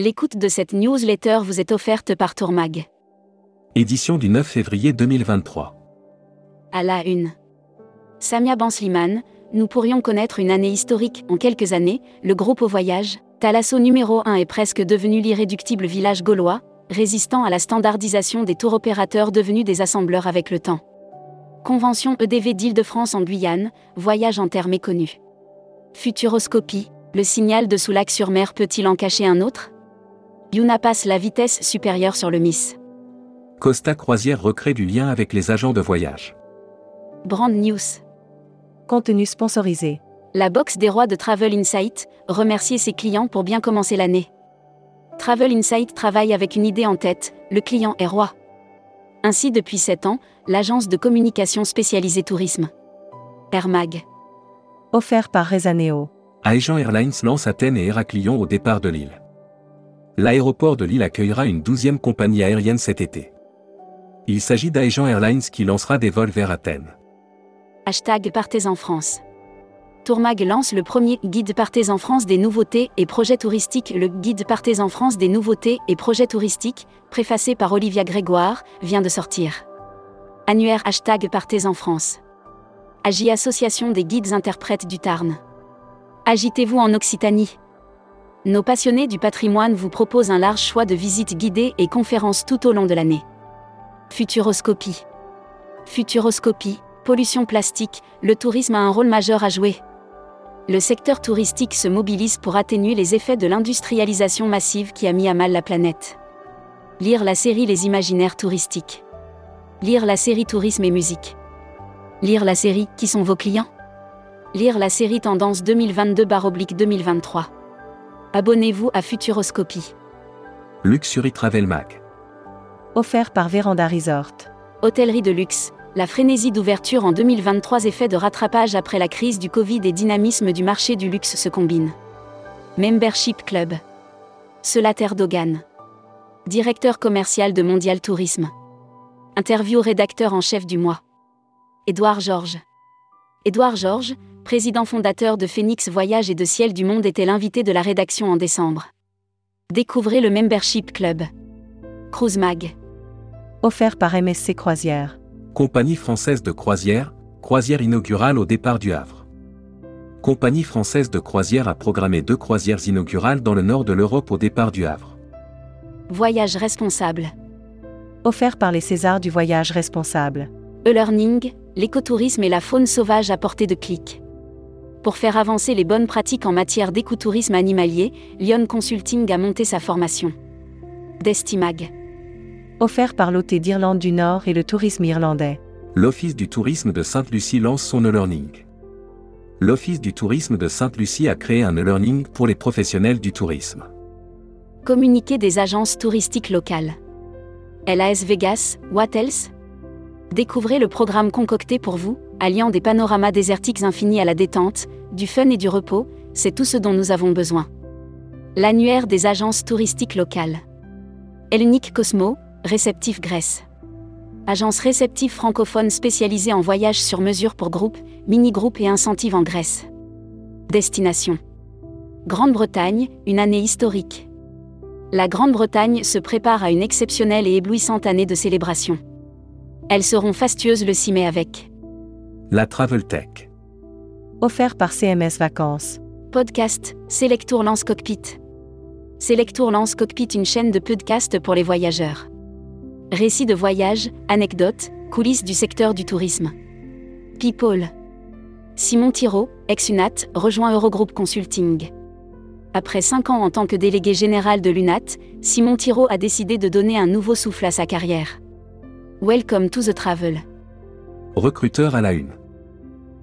L'écoute de cette newsletter vous est offerte par Tourmag. Édition du 9 février 2023. À la une. Samia Bansliman, nous pourrions connaître une année historique. En quelques années, le groupe au voyage, Thalasso numéro 1 est presque devenu l'irréductible village gaulois, résistant à la standardisation des tours opérateurs devenus des assembleurs avec le temps. Convention EDV d'Île-de-France en Guyane, voyage en terre méconnu. Futuroscopie, le signal de Soulac-sur-Mer peut-il en cacher un autre? Yuna passe la vitesse supérieure sur le Miss. Costa Croisière recrée du lien avec les agents de voyage. Brand News. Contenu sponsorisé. La box des rois de Travel Insight, remercier ses clients pour bien commencer l'année. Travel Insight travaille avec une idée en tête, le client est roi. Ainsi depuis 7 ans, l'agence de communication spécialisée tourisme. Air Mag. Offert par Rezaneo. Aegean Airlines lance Athènes et Héraclion au départ de l'île. L'aéroport de Lille accueillera une douzième compagnie aérienne cet été. Il s'agit d'Aegean Airlines qui lancera des vols vers Athènes. Hashtag Partez en France. Tourmag lance le premier guide Partez en France des nouveautés et projets touristiques. Le guide Partez en France des nouveautés et projets touristiques, préfacé par Olivia Grégoire, vient de sortir. Annuaire Hashtag Partez en France. Agi Association des guides interprètes du Tarn. Agitez-vous en Occitanie. Nos passionnés du patrimoine vous proposent un large choix de visites guidées et conférences tout au long de l'année. Futuroscopie. Futuroscopie, pollution plastique, le tourisme a un rôle majeur à jouer. Le secteur touristique se mobilise pour atténuer les effets de l'industrialisation massive qui a mis à mal la planète. Lire la série Les imaginaires touristiques. Lire la série Tourisme et musique. Lire la série Qui sont vos clients? Lire la série Tendance 2022-2023. Abonnez-vous à Futuroscopie. Luxury Travel Mag. Offert par Véranda Resort. Hôtellerie de luxe, la frénésie d'ouverture en 2023 effet de rattrapage après la crise du Covid et dynamisme du marché du luxe se combinent. Membership Club. Solater Dogan. Directeur commercial de Mondial Tourisme. Interview rédacteur en chef du mois. Édouard Georges. Édouard Georges, président fondateur de Phoenix Voyage et de Ciel du Monde, était l'invité de la rédaction en décembre. Découvrez le Membership Club. Cruise Mag. Offert par MSC Croisière. Compagnie française de croisière, croisière inaugurale au départ du Havre. Compagnie française de croisière a programmé deux croisières inaugurales dans le nord de l'Europe au départ du Havre. Voyage responsable. Offert par les Césars du voyage responsable. E-learning, l'écotourisme et la faune sauvage à portée de clic. Pour faire avancer les bonnes pratiques en matière d'écotourisme animalier, Lyon Consulting a monté sa formation. Destimag. Offert par l'OT d'Irlande du Nord et le tourisme irlandais. L'Office du tourisme de Sainte-Lucie lance son e-learning. L'Office du tourisme de Sainte-Lucie a créé un e-learning pour les professionnels du tourisme. Communiqué des agences touristiques locales. LAS Vegas, What else? Découvrez le programme concocté pour vous, alliant des panoramas désertiques infinis à la détente, du fun et du repos, c'est tout ce dont nous avons besoin. L'annuaire des agences touristiques locales. Hellenic Cosmo, Réceptif Grèce. Agence réceptive francophone spécialisée en voyages sur mesure pour groupes, mini-groupes et incentives en Grèce. Destination. Grande-Bretagne, une année historique. La Grande-Bretagne se prépare à une exceptionnelle et éblouissante année de célébration. Elles seront fastueuses le 6 mai avec La Travel Tech. Offert par CMS Vacances. Podcast, Selectour Lance Cockpit. Selectour Lance Cockpit, une chaîne de podcasts pour les voyageurs. Récits de voyage, anecdotes, coulisses du secteur du tourisme. People. Simon Thiraud, ex-UNAT, rejoint Eurogroup Consulting. Après 5 ans en tant que délégué général de l'UNAT, Simon Thiraud a décidé de donner un nouveau souffle à sa carrière. Welcome to the travel. Recruteur à la une.